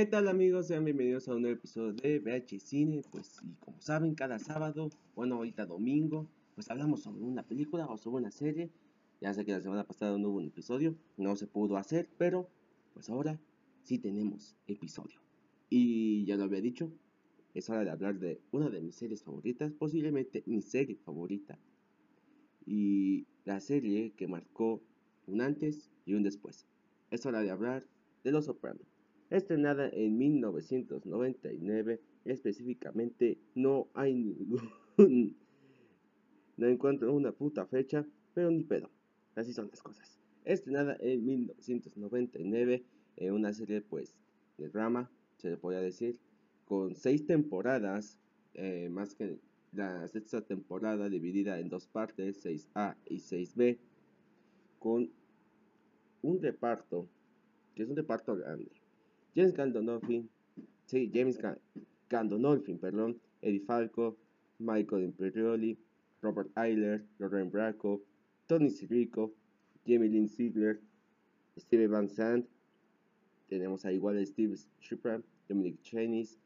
¿Qué tal amigos? Sean bienvenidos a un nuevo episodio de VH Cine. Pues y como saben, cada sábado, bueno ahorita domingo, pues hablamos sobre una película o sobre una serie. Ya sé que la semana pasada no hubo un episodio, no se pudo hacer, pero pues ahora sí tenemos episodio. Y ya lo había dicho, es hora de hablar de una de mis series favoritas, posiblemente mi serie favorita. Y la serie que marcó un antes y un después. Es hora de hablar de Los Soprano. Estrenada en 1999, específicamente no hay ningún... no encuentro una puta fecha, pero ni pedo. Así son las cosas. Estrenada en 1999, en una serie pues de drama, se le podría decir, con seis temporadas, eh, más que la sexta temporada dividida en dos partes, 6A y 6B, con un reparto, que es un reparto grande. James Gandolfin, sí, James perdón, Eddie Falco, Michael Imperioli, Robert Eiler, Lauren Bracco, Tony Sirico, Jamie Lynn Ziegler, Steve Van Sant, tenemos a igual a Steve Schipper, Dominic Chenis,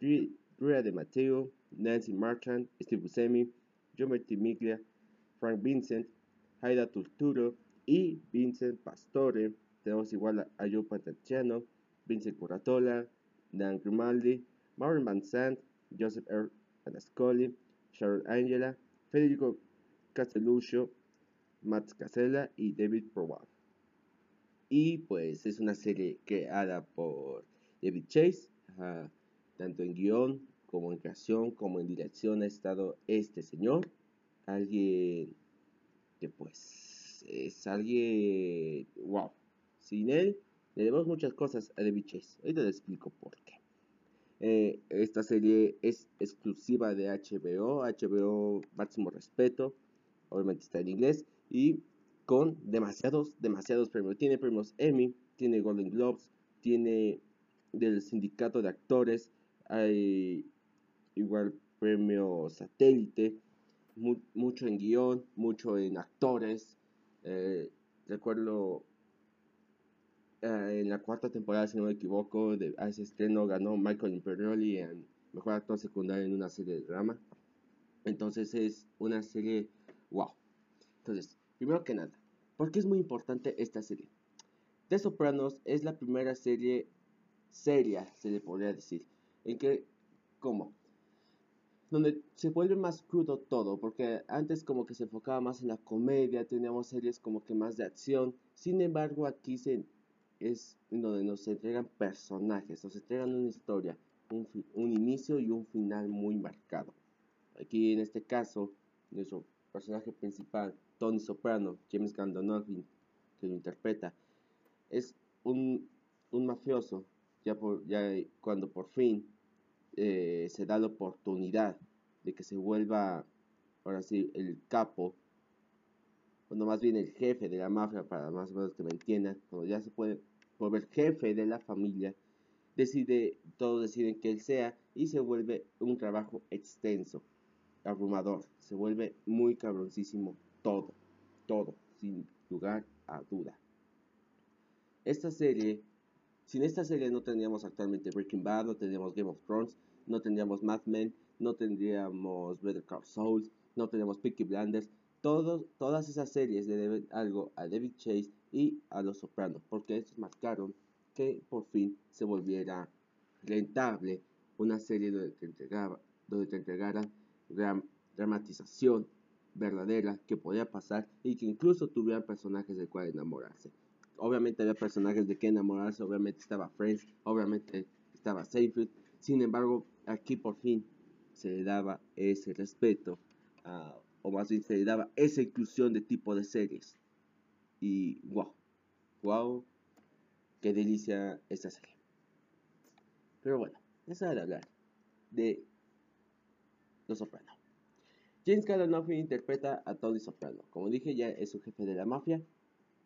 Drea de Matteo, Nancy Marchand, Steve Buscemi, John Miglia, Frank Vincent, Haida Turturo y Vincent Pastore. Tenemos igual a Joe Pantacciano, Vincent Curatola, Dan Grimaldi, Marvin Van Sant, Joseph R. Anascoli, Sharon Angela, Federico Castelluccio, Matt Casella y David Prowell. Y pues es una serie creada por David Chase, tanto en guion como en creación como en dirección ha estado este señor, alguien que pues es alguien, wow, sin él le debemos muchas cosas a David Chase. Ahorita les explico por qué. Eh, esta serie es exclusiva de HBO. HBO, máximo respeto. Obviamente está en inglés. Y con demasiados, demasiados premios. Tiene premios Emmy, tiene Golden Globes, tiene del sindicato de actores. Hay igual premio satélite. mucho en guion, mucho en actores. Eh, recuerdo eh, en la cuarta temporada, si no me equivoco, de, a ese estreno ganó Michael Imperioli en Mejor Actor Secundario en una serie de drama. Entonces es una serie wow. Entonces, primero que nada, ¿por qué es muy importante esta serie? The Sopranos es la primera serie seria, se le podría decir, en que, ¿cómo? Donde se vuelve más crudo todo, porque antes como que se enfocaba más en la comedia, teníamos series como que más de acción, sin embargo aquí se es donde nos entregan personajes, nos entregan una historia, un, un, inicio y un final muy marcado. Aquí en este caso, nuestro personaje principal, Tony Soprano, James Gandolfin, que lo interpreta, es un, un mafioso, ya, cuando por fin eh, se da la oportunidad de que se vuelva, ahora sí, el capo cuando más bien el jefe de la mafia, para más o menos que me entiendan, cuando ya se puede volver jefe de la familia, decide, todos deciden que él sea y se vuelve un trabajo extenso, abrumador, se vuelve muy cabroncísimo todo, todo, sin lugar a duda. Esta serie, sin esta serie no tendríamos actualmente Breaking Bad, no tendríamos Game of Thrones, no tendríamos Mad Men, no tendríamos Better Call Saul, no tendríamos Peaky Blinders, todas esas series le deben algo a David Chase y a Los Sopranos, porque estos marcaron que por fin se volviera rentable una serie donde te, donde te entregaran dramatización verdadera que podía pasar y que incluso tuvieran personajes de cual enamorarse. Obviamente había personajes de que enamorarse, obviamente estaba Friends, obviamente estaba Seinfeld, sin embargo aquí por fin se le daba ese respeto a o más bien se le daba esa inclusión de tipo de series. Y wow, wow, qué delicia esta serie. Pero bueno, es hora de hablar de Los Soprano. James Gandolfini interpreta a Tony Soprano. Como dije, ya es un jefe de la mafia.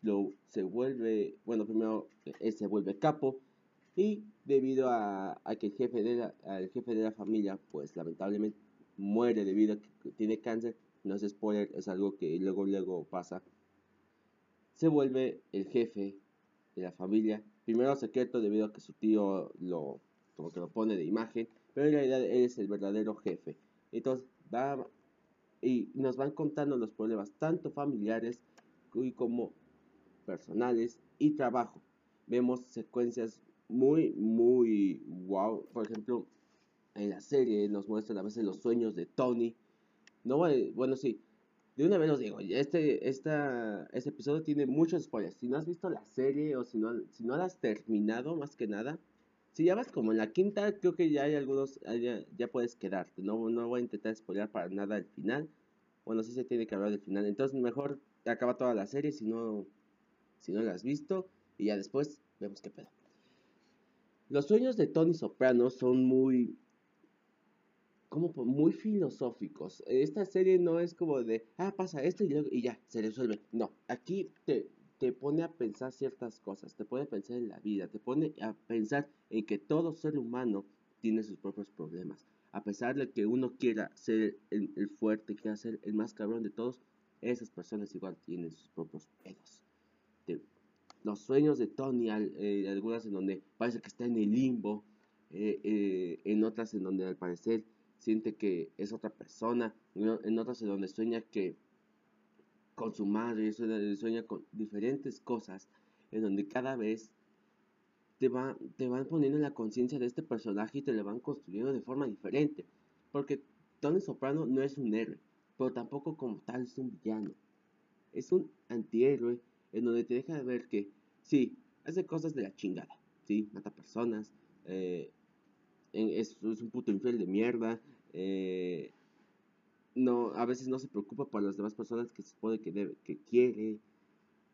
Lo se vuelve, bueno, primero se vuelve capo. Y debido a, que el jefe, de la, jefe de la familia, pues lamentablemente muere debido a que tiene cáncer, no es spoiler, es algo que luego luego pasa, se vuelve el jefe de la familia primero secreto debido a que su tío lo, como que lo pone de imagen, pero en realidad él es el verdadero jefe. Entonces y nos van contando los problemas tanto familiares como personales y trabajo. Vemos secuencias muy, muy wow. Por ejemplo, en la serie nos muestran a veces los sueños de Tony. No, bueno, sí, de una vez os digo, este, esta, este episodio tiene muchos spoilers. Si no has visto la serie o si no, si no la has terminado, más que nada, si ya vas como en la quinta, creo que ya hay algunos, ya, ya puedes quedarte. No, no voy a intentar spoiler para nada el final. Bueno, sí se tiene que hablar del final. Entonces, mejor acaba toda la serie si no, si no la has visto. Y ya después vemos qué pedo. Los sueños de Tony Soprano son muy como muy filosóficos. Esta serie no es como de, ah, pasa esto y, y ya, se resuelve. No, aquí te, te pone a pensar ciertas cosas, te pone a pensar en la vida, te pone a pensar en que todo ser humano tiene sus propios problemas. A pesar de que uno quiera ser el, fuerte, quiera ser el más cabrón de todos, esas personas igual tienen sus propios pedos. los sueños de Tony, eh, algunas en donde parece que está en el limbo, eh, eh, en otras en donde al parecer siente que es otra persona, en otras en donde sueña que con su madre, sueña con diferentes cosas, en donde cada vez te, va, te van poniendo en la conciencia de este personaje y te lo van construyendo de forma diferente. Porque Tony Soprano no es un héroe, pero tampoco como tal es un villano. Es un antihéroe en donde te deja de ver que, sí, hace cosas de la chingada, sí, mata personas, eh, es, es, un puto infiel de mierda. Eh, no, a veces no se preocupa por las demás personas que se supone que, debe, que quiere.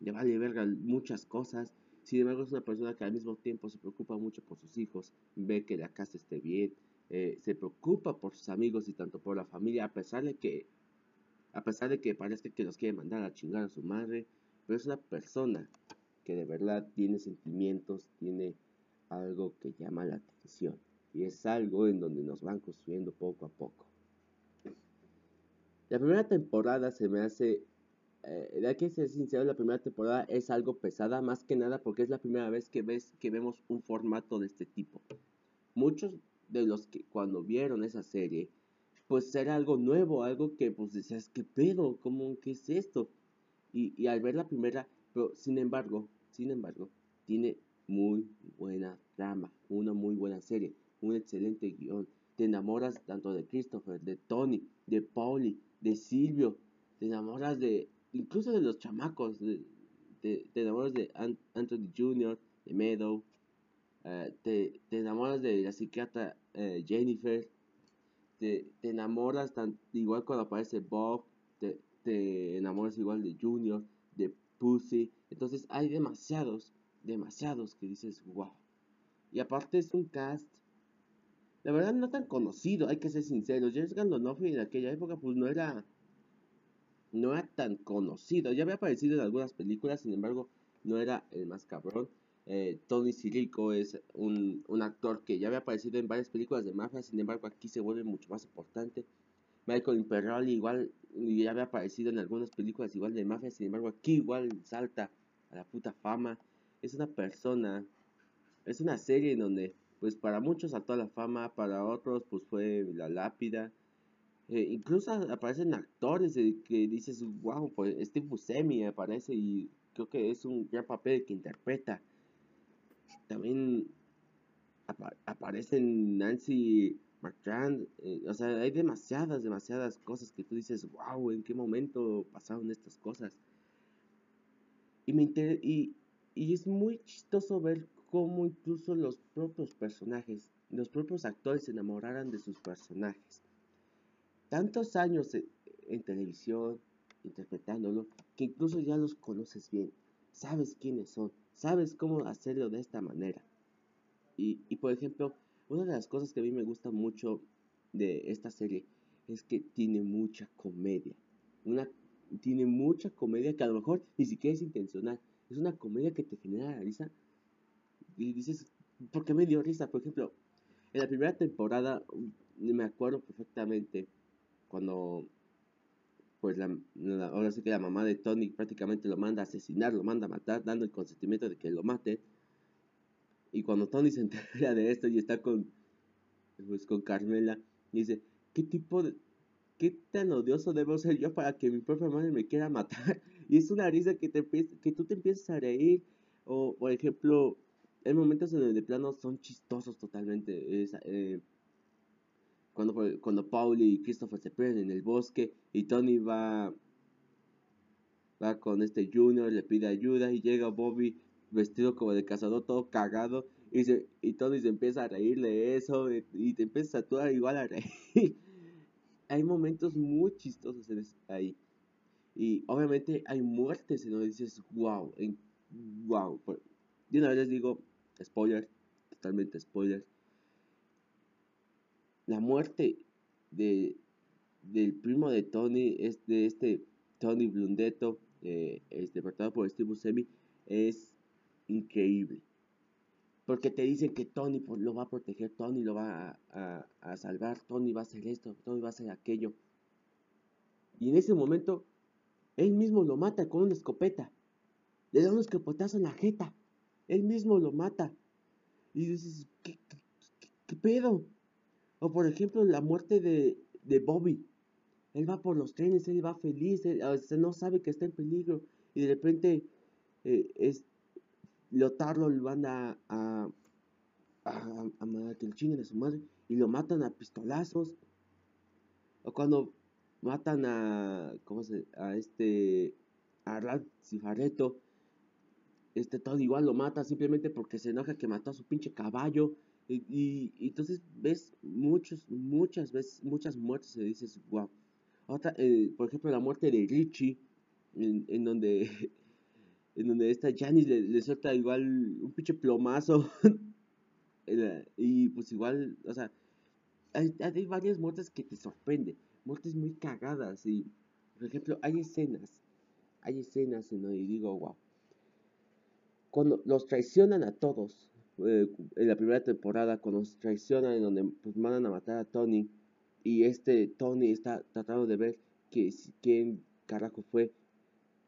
Le vale verga muchas cosas. Sin embargo, es una persona que al mismo tiempo se preocupa mucho por sus hijos, ve que la casa esté bien, eh, se preocupa por sus amigos y tanto por la familia, a pesar de que, a pesar de que parezca que los quiere mandar a chingar a su madre, pero es una persona que de verdad tiene sentimientos, tiene algo que llama la atención. Y es algo en donde nos van construyendo poco a poco. La primera temporada se me hace, eh, que ser sincero, la primera temporada es algo pesada, más que nada porque es la primera vez que, ves, que vemos un formato de este tipo. Muchos de los que cuando vieron esa serie, pues era algo nuevo, algo que pues decías, ¿qué pedo? ¿Cómo, qué es esto? Y, y al ver la primera, pero sin embargo, sin embargo, tiene muy buena trama, una muy buena serie un excelente guion. Te enamoras tanto de Christopher, de Tony, de Pauli, de Silvio. Te enamoras de, incluso de los chamacos. Te enamoras de Anthony Jr., de Meadow. Eh, te, te, enamoras de la psiquiatra eh, Jennifer. Te, te, enamoras tan, igual cuando aparece Bob. Te, te enamoras igual de Junior, de Pussy. Entonces hay demasiados, demasiados que dices, wow. Y aparte es un cast la verdad no tan conocido, hay que ser sinceros. James Gandolfini en aquella época pues no era no era tan conocido. Ya había aparecido en algunas películas, sin embargo, no era el más cabrón. Eh, Tony Sirico es un, un, actor que ya había aparecido en varias películas de mafia, sin embargo aquí se vuelve mucho más importante. Michael Imperoli igual ya había aparecido en algunas películas igual de mafia, sin embargo aquí igual salta a la puta fama. Es una persona, es una serie en donde pues para muchos saltó la fama, para otros pues fue la lápida. Eh, incluso aparecen actores que dices, wow, pues Steve Buscemi aparece y creo que es un gran papel que interpreta. También aparecen Nancy Marchand, eh, o sea, hay demasiadas, demasiadas cosas que tú dices, wow, ¿en qué momento pasaron estas cosas? Y, me y, y es muy chistoso ver cómo incluso los propios personajes, los propios actores se enamoraran de sus personajes. Tantos años en, televisión, interpretándolo, que incluso ya los conoces bien, sabes quiénes son, sabes cómo hacerlo de esta manera. Y, y por ejemplo, una de las cosas que a mí me gusta mucho de esta serie es que tiene mucha comedia. Una, tiene mucha comedia que a lo mejor ni siquiera es intencional. Es una comedia que te genera risa y dices, ¿por qué me dio risa? Por ejemplo, en la primera temporada, mm, me acuerdo perfectamente cuando, pues, la, ahora sí que la mamá de Tony prácticamente lo manda a asesinar, lo manda a matar, dando el consentimiento de que lo mate. Y cuando Tony se entera de esto y está con, pues, con Carmela, dice, ¿qué tipo de... ¿Qué tan odioso debo ser yo para que mi propia madre me quiera matar? Y es una risa que, te, que tú te empiezas a reír. O, por ejemplo, hay momentos en el de plano son chistosos totalmente. Es, eh, cuando, cuando Paul y Christopher se pierden en el bosque y Tony va, va con este Junior, le pide ayuda y llega Bobby vestido como de cazador todo cagado y, se, y Tony se empieza a reír de eso y, te empiezas a actuar igual a reír. hay momentos muy chistosos en ahí. Y obviamente hay muertes en donde dices, wow, wow. Y una vez les digo, spoiler, totalmente spoiler la muerte de, del primo de Tony, es de este Tony Blundetto, eh, interpretado por Steve Buscemi, es increíble. Porque te dicen que Tony lo va a proteger, Tony lo va a, salvar, Tony va a hacer esto, Tony va a hacer aquello. Y en ese momento, él mismo lo mata con una escopeta. Le da un escopetazo en la jeta. Él mismo lo mata. Y dices, ¿qué, pedo? O por ejemplo, la muerte de, de Bobby. Él va por los trenes, él va feliz, él, no sabe que está en peligro. Y de repente eh, es, Leotardo lo van a, a, a, a, que le chinguen a su madre y lo matan a pistolazos. O cuando matan a, ¿cómo se, a este, a Rad Cifareto, este todo igual lo mata simplemente porque se enoja que mató a su pinche caballo. Y, entonces ves muchos, muchas veces, muchas muertes y dices, wow. Eh, por ejemplo, la muerte de Richie, en, donde en donde esta Janice le, le, suelta igual un pinche plomazo. y pues igual, o sea, hay, hay, varias muertes que te sorprenden, muertes muy cagadas. Y, por ejemplo, hay escenas, hay escenas en donde digo, wow. Cuando los traicionan a todos, eh, en la primera temporada, cuando nos traicionan, en donde pues mandan a matar a Tony, y este Tony está tratando de ver que, quién carajo fue,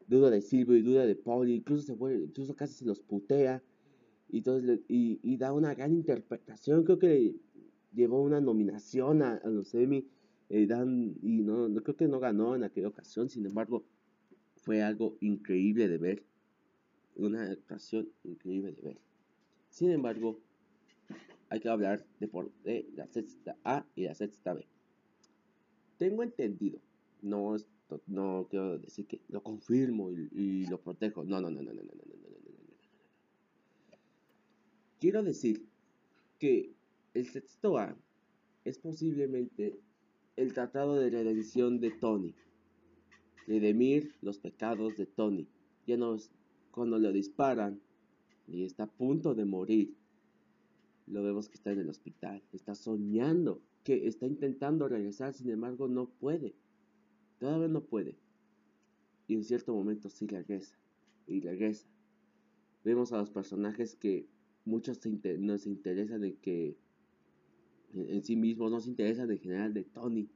duda de Silvio y duda de Paul, incluso se fue, incluso casi se los putea, y, entonces y, da una gran interpretación, creo que llevó una nominación a, los Emmy, eh, dan, y no, no creo que no ganó en aquella ocasión, sin embargo, fue algo increíble de ver, una actuación increíble de ver. Sin embargo, hay que hablar de, por, de la sexta A y la sexta B. Tengo entendido, no, no quiero decir que lo confirmo y, lo protejo. No, no, no, no, no, no, no, no, no, no. Quiero decir que el sexto A es posiblemente el tratado de redención de Tony. Redimir los pecados de Tony. Ya no cuando lo disparan, y está a punto de morir. Lo vemos que está en el hospital, está soñando, que está intentando regresar, sin embargo no puede. Todavía no puede. Y en cierto momento sí regresa, y regresa. Vemos a los personajes que muchos se interesan en que en sí mismos, no se interesan en general de Tony.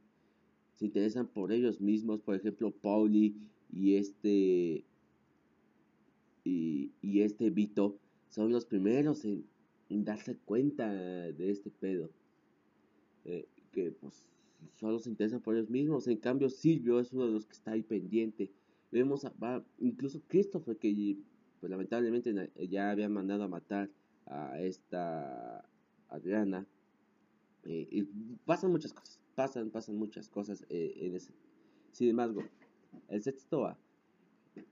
Se interesan por ellos mismos, por ejemplo, Pauli y este y, y este Vito son los primeros en, darse cuenta de este pedo. Eh, que pues solo se interesan por ellos mismos. En cambio, Silvio es uno de los que está ahí pendiente. Vemos a, va, incluso Christopher, que pues lamentablemente ya había mandado a matar a esta Adriana. Eh, y pasan muchas cosas, pasan, pasan muchas cosas eh, en ese. Sin embargo, el sexto A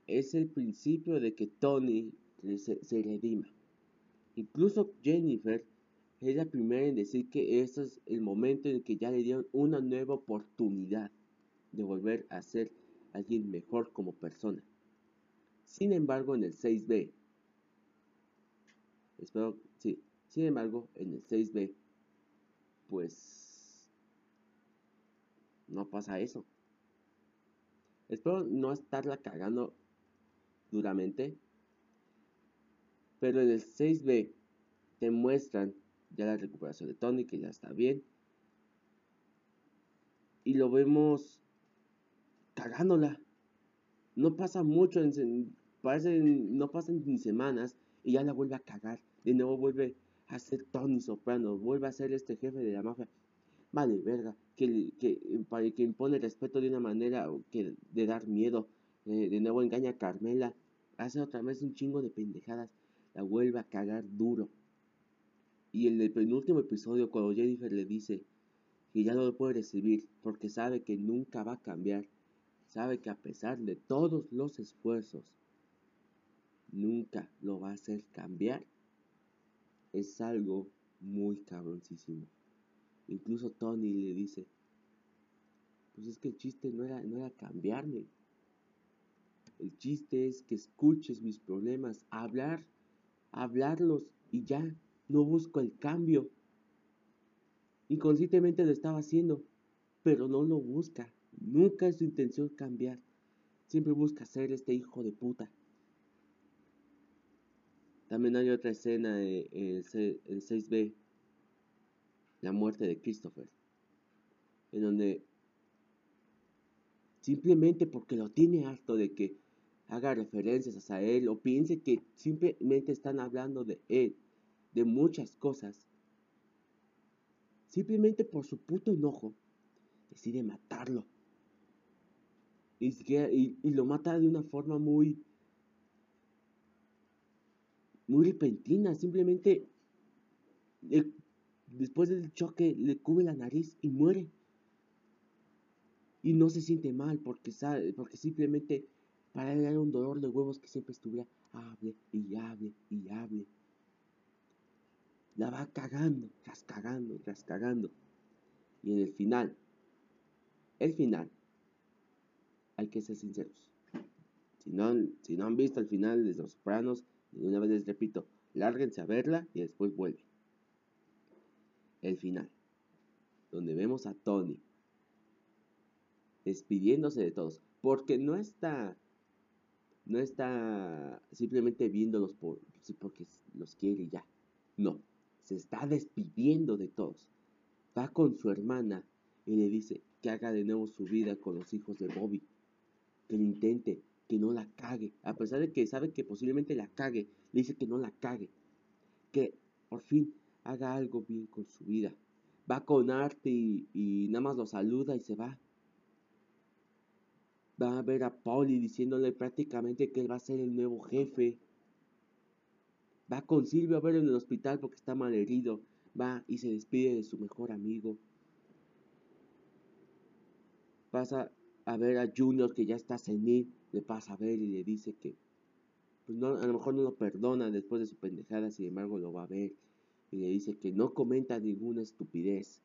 es el principio de que Tony se, se redima. Incluso Jennifer es la primera en decir que este es el momento en que ya le dieron una nueva oportunidad de volver a ser alguien mejor como persona. Sin embargo, en el 6B, espero, sí, sin embargo, en el 6B, pues no pasa eso. Espero no estarla cagando duramente, pero en el 6B te muestran ya la recuperación de Tony, que ya está bien. Y lo vemos cagándola. No pasa mucho, parece, no pasan ni semanas y ya la vuelve a cagar. De nuevo vuelve a ser Tony Soprano, vuelve a ser este jefe de la mafia. Vale, verga, que, que, que impone respeto de una manera que de dar miedo. Eh, de nuevo engaña a Carmela, hace otra vez un chingo de pendejadas, la vuelve a cagar duro. Y en el penúltimo episodio, cuando Jennifer le dice que ya no lo puede recibir porque sabe que nunca va a cambiar, sabe que a pesar de todos los esfuerzos, nunca lo va a hacer cambiar, es algo muy cabroncísimo. Incluso Tony le dice, pues es que el chiste no era, no era cambiarme. El chiste es que escuches mis problemas, hablar, hablarlos y ya, no busco el cambio. Inconscientemente lo estaba haciendo, pero no lo busca. Nunca es su intención cambiar. Siempre busca ser este hijo de puta. También hay otra escena en el 6B, la muerte de Christopher, en donde simplemente porque lo tiene harto de que haga referencias hacia él o piense que simplemente están hablando de él, de muchas cosas, simplemente por su puto enojo, decide matarlo. Y, y lo mata de una forma muy muy repentina, simplemente después del choque le cubre la nariz y muere. Y no se siente mal porque sabe, porque simplemente para él era un dolor de huevos que siempre estuviera hable y hable y hable. La va cagando, rascagando, rascagando. Y en el final, el final, hay que ser sinceros. Si no, si no han visto el final de Los Sopranos, y una vez les repito, lárguense a verla y después vuelven. El final, donde vemos a Tony despidiéndose de todos, porque no está, no está simplemente viéndolos por, porque los quiere ya. No, se está despidiendo de todos. Va con su hermana y le dice que haga de nuevo su vida con los hijos de Bobby, que lo intente, que no la cague. A pesar de que sabe que posiblemente la cague, le dice que no la cague. Que por fin haga algo bien con su vida. Va con arte y, nada más lo saluda y se va. Va a ver a Polly diciéndole prácticamente que él va a ser el nuevo jefe. Va con Silvio a verlo en el hospital porque está mal herido. Va y se despide de su mejor amigo. Pasa a ver a Junior que ya está senil le pasa a ver y le dice que pues no, a lo mejor no lo perdona después de su pendejada, sin embargo lo va a ver y le dice que no comenta ninguna estupidez,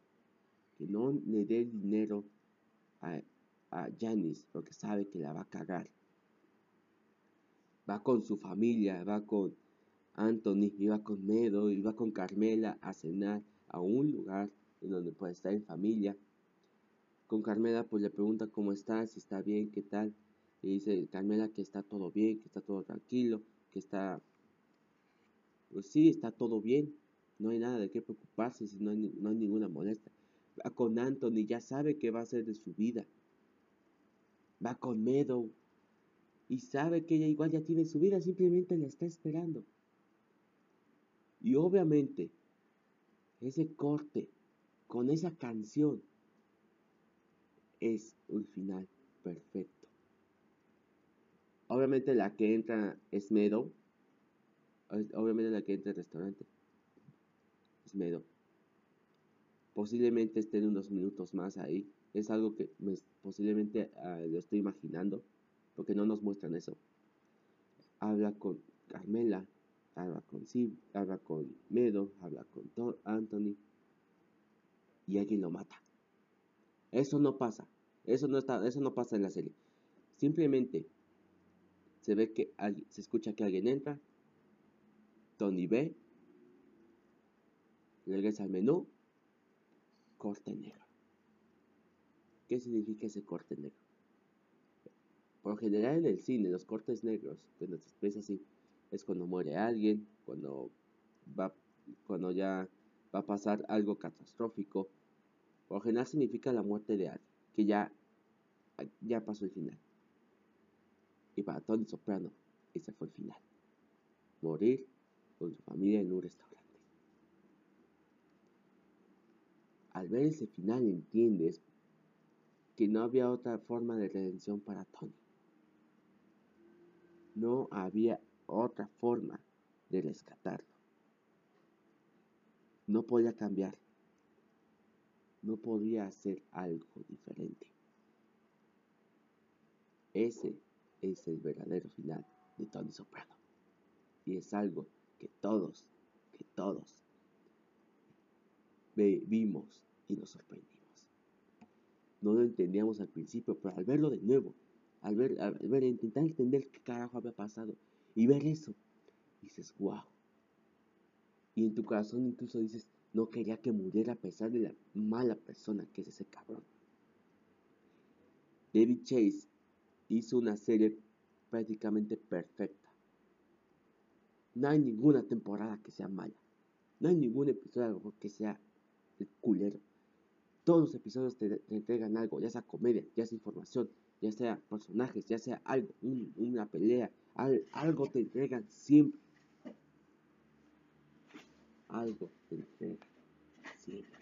que no le dé dinero a, a Janice porque sabe que la va a cagar. Va con su familia, va con Anthony, va con Medo, va con Carmela a cenar a un lugar en donde puede estar en familia. Con Carmela pues le pregunta cómo está, si está bien, qué tal y dice Carmela que está todo bien, que está todo tranquilo, que está, pues sí, está todo bien, no hay nada de qué preocuparse, no hay, no hay ninguna molestia. Va con Anthony, ya sabe qué va a hacer de su vida. Va con Meadow y sabe que ella igual ya tiene su vida, simplemente la está esperando. Y obviamente, ese corte con esa canción es un final perfecto. Obviamente la que entra es Meadow. Obviamente la que entra al restaurante es Meadow. Posiblemente estén unos minutos más ahí. Es algo que posiblemente ah, lo estoy imaginando. Porque no nos muestran eso. Habla con Carmela. Habla con Sim. Habla con Meadow. Habla con Anthony. Y alguien lo mata. Eso no pasa. Eso no, está, eso no pasa en la serie. Simplemente se ve que se escucha que alguien entra, Tony ve, regresa al menú, corte negro. ¿Qué significa ese corte negro? Por lo general en el cine, los cortes negros, cuando se expresa así, es cuando muere alguien, cuando va, cuando ya va a pasar algo catastrófico. Por lo general significa la muerte de alguien, que ya, ya pasó el final. Y para Tony Soprano, ese fue el final. Morir con su familia en un restaurante. Al ver ese final entiendes que no había otra forma de redención para Tony. No había otra forma de rescatarlo. No podía cambiar. No podía hacer algo diferente. Ese es el verdadero final de Tony Soprano. Y es algo que todos, que todos vimos y nos sorprendimos. No lo entendíamos al principio, pero al verlo de nuevo, al ver, al intentar entender qué carajo había pasado y ver eso, dices, wow. Y en tu corazón incluso dices, no quería que muriera a pesar de la mala persona que es ese cabrón. David Chase hizo una serie prácticamente perfecta. No hay ninguna temporada que sea mala. No hay ningún episodio que sea el culero. Todos los episodios te, entregan algo, ya sea comedia, ya sea información, ya sea personajes, ya sea algo, una pelea, algo te entregan siempre. Algo te entregan siempre.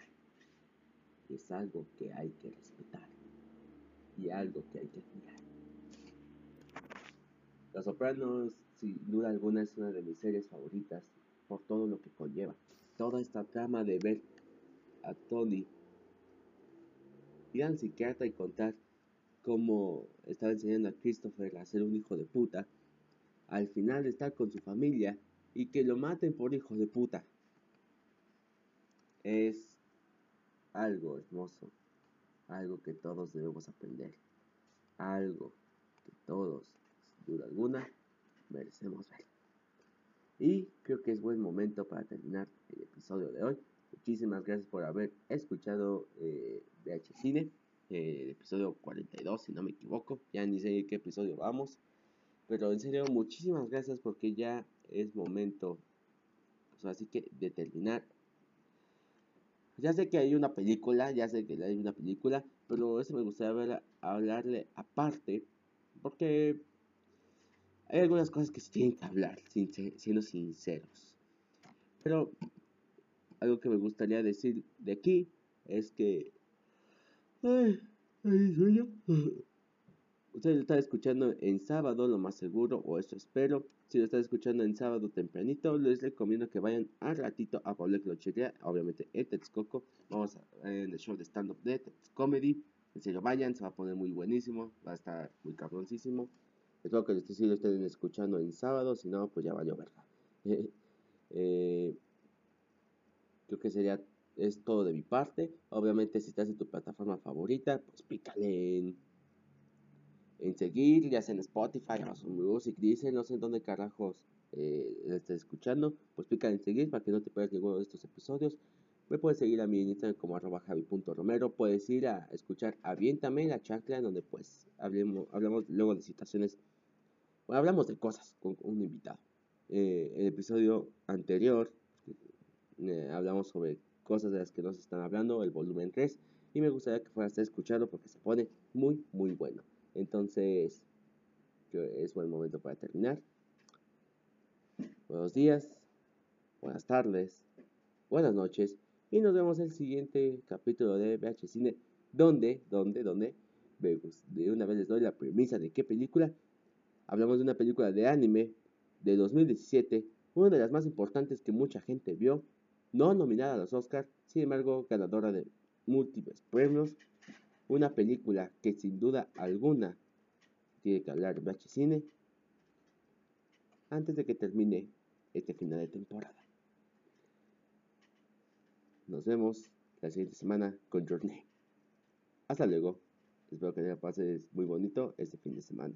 Es algo que hay que respetar y algo que hay que admirar. Los Sopranos, sin duda alguna, es una de mis series favoritas por todo lo que conlleva. Toda esta trama de ver a Tony ir al psiquiatra y contar cómo estaba enseñando a Christopher a ser un hijo de puta, al final estar con su familia y que lo maten por hijo de puta. Es algo hermoso, algo que todos debemos aprender, algo que todos, sin duda alguna, merecemos ver. Y creo que es buen momento para terminar el episodio de hoy. Muchísimas gracias por haber escuchado eh, VH Cine, eh, episodio 42, si no me equivoco. Ya ni sé qué episodio vamos. Pero en serio, muchísimas gracias porque ya es momento, así que de terminar. Ya sé que hay una película, ya sé que hay una película, pero eso me gustaría ver, hablarle aparte, porque hay algunas cosas que se tienen que hablar, siendo sinceros. Pero algo que me gustaría decir de aquí es que... Ay, ay, sueño. Ustedes lo están escuchando en sábado, lo más seguro, o eso espero. Si lo están escuchando en sábado tempranito, les recomiendo que vayan al ratito a Pablo Clochería, obviamente en Texcoco. Vamos a, en el show de stand-up de Comedy. En serio, vayan, se va a poner muy buenísimo, va a estar muy cabroncísimo. Espero que lo estén escuchando en sábado, si no, pues ya vaya a verla. eh, Creo que sería es todo de mi parte. Obviamente si estás en tu plataforma favorita, pues pícale en, en seguir, ya sea en Spotify, Amazon Music, dice, no sé en dónde carajos eh, estés escuchando, pues pícale en seguir para que no te pierdas ninguno de estos episodios. Me puedes seguir a mi en Instagram como arroba javi.romero. Puedes ir a escuchar Aviéntame la chancla, donde pues hablemos, hablamos luego de situaciones, bueno, hablamos de cosas con, un invitado. Eh, el episodio anterior eh, hablamos sobre cosas de las que nos están hablando, el volumen 3, y me gustaría que fueras a escucharlo porque se pone muy, muy bueno. Entonces, es buen momento para terminar. Buenos días, buenas tardes, buenas noches, y nos vemos en el siguiente capítulo de VH Cine, donde, donde, donde, de una vez les doy la premisa de qué película. Hablamos de una película de anime de 2017, una de las más importantes que mucha gente vio no nominada a los Oscars, sin embargo ganadora de múltiples premios, una película que sin duda alguna tiene que hablar de Cine antes de que termine este final de temporada. Nos vemos la siguiente semana con Journey. Hasta luego. Espero que te pases muy bonito este fin de semana.